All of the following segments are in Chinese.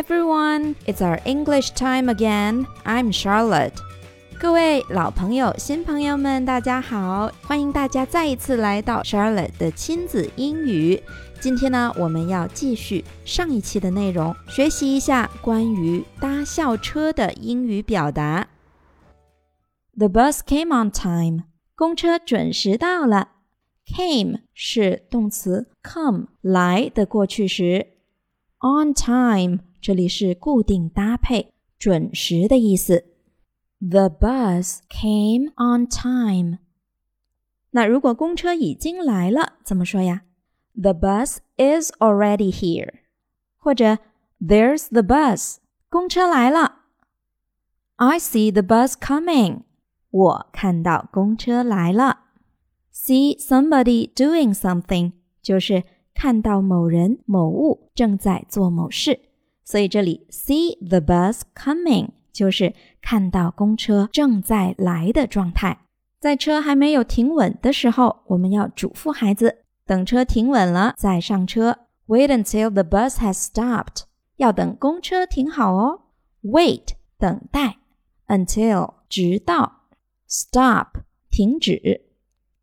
everyone, it's our English time again. I'm Charlotte. 各位老朋友、新朋友们，大家好！欢迎大家再一次来到 Charlotte 的亲子英语。今天呢，我们要继续上一期的内容，学习一下关于搭校车的英语表达。The bus came on time. 公车准时到了。Came 是动词 come 来的过去时。On time 这里是固定搭配，准时的意思。The bus came on time。那如果公车已经来了，怎么说呀？The bus is already here。或者 There's the bus。公车来了。I see the bus coming。我看到公车来了。See somebody doing something 就是看到某人某物正在做某事， 所以这里 see the bus coming 就是看到公车正在来的状态。在车还没有停稳的时候，我们要嘱咐孩子等车停稳了再上车。Wait until the bus has stopped，要等公车停好哦。Wait 等待，until 直到，stop 停止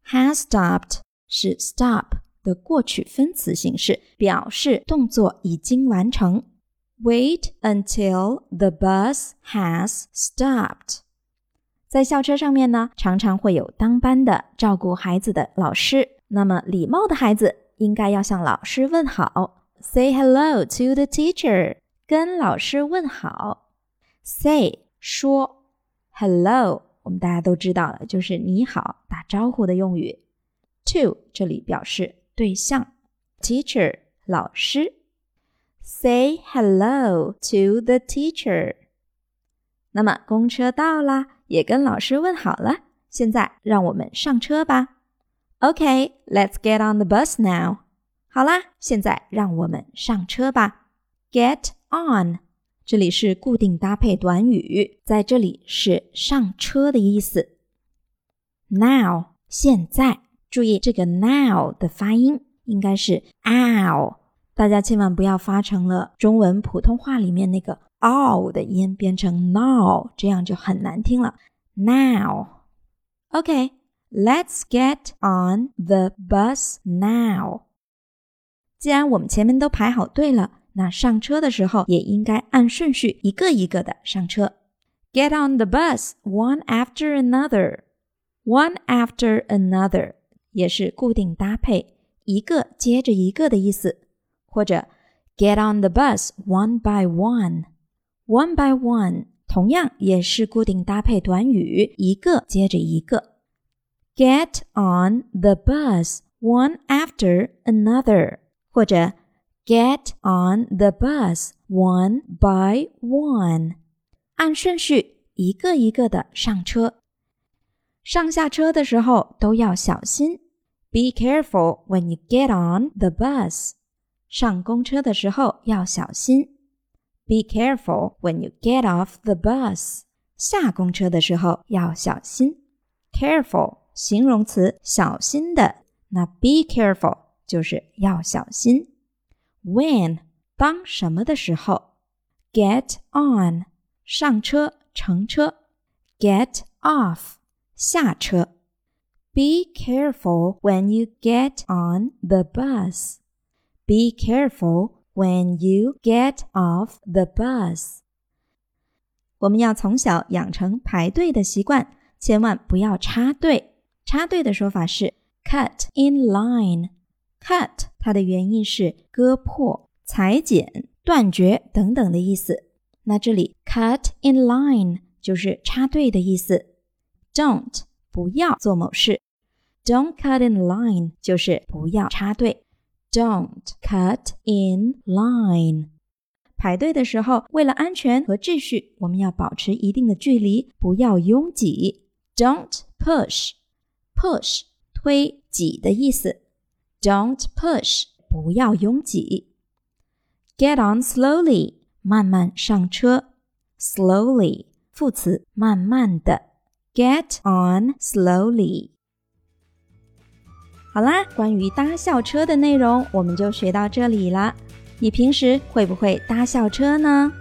，has stopped 是 stop。的过去分词形式，表示动作已经完成。Wait until the bus has stopped。在校车上面呢，常常会有当班的照顾孩子的老师。那么礼貌的孩子应该要向老师问好，say hello to the teacher，跟老师问好。Say 说，hello 我们大家都知道了，就是你好打招呼的用语。To 这里表示。对象，teacher 老师，say hello to the teacher。那么公车到啦，也跟老师问好了。现在让我们上车吧。OK，let's get on the bus now。好啦，现在让我们上车吧。Get on，这里是固定搭配短语，在这里是上车的意思。Now，现在。注意这个 now 的发音应该是 ow，大家千万不要发成了中文普通话里面那个 ow 的音，变成 now，这样就很难听了。Now，OK，let's get on the bus now。既然我们前面都排好队了，那上车的时候也应该按顺序一个一个的上车。Get on the bus one after another，one after another。也是固定搭配，一个接着一个的意思，或者 get on the bus one by one，one by one，同样也是固定搭配短语，一个接着一个。get on the bus one after another，或者 get on the bus one by one，按顺序一个一个的上车。上下车的时候都要小心。Be careful when you get on the bus。 上公车的时候要小心。Be careful when you get off the bus。下公车的时候要小心。Careful 形容词，小心的。那 be careful 就是要小心。When 当什么的时候？Get on 上车乘车。Get off 下车。Be careful when you get on the bus. Be careful when you get off the bus. 我们要从小养成排队的习惯，千万不要插队。插队的说法是 cut in line。cut 它的原意是割破、裁剪、断绝等等的意思。那这里 cut in line 就是插队的意思。Don't 不要做某事。Don't cut in line 就是不要插队。Don't cut in line。排队的时候，为了安全和秩序，我们要保持一定的距离，不要拥挤。Don't push。push 推挤的意思。Don't push 不要拥挤。Get on slowly 慢慢上车。Slowly 副词慢慢的。Get on slowly。 好啦，关于搭校车的内容我们就学到这里了。你平时会不会搭校车呢？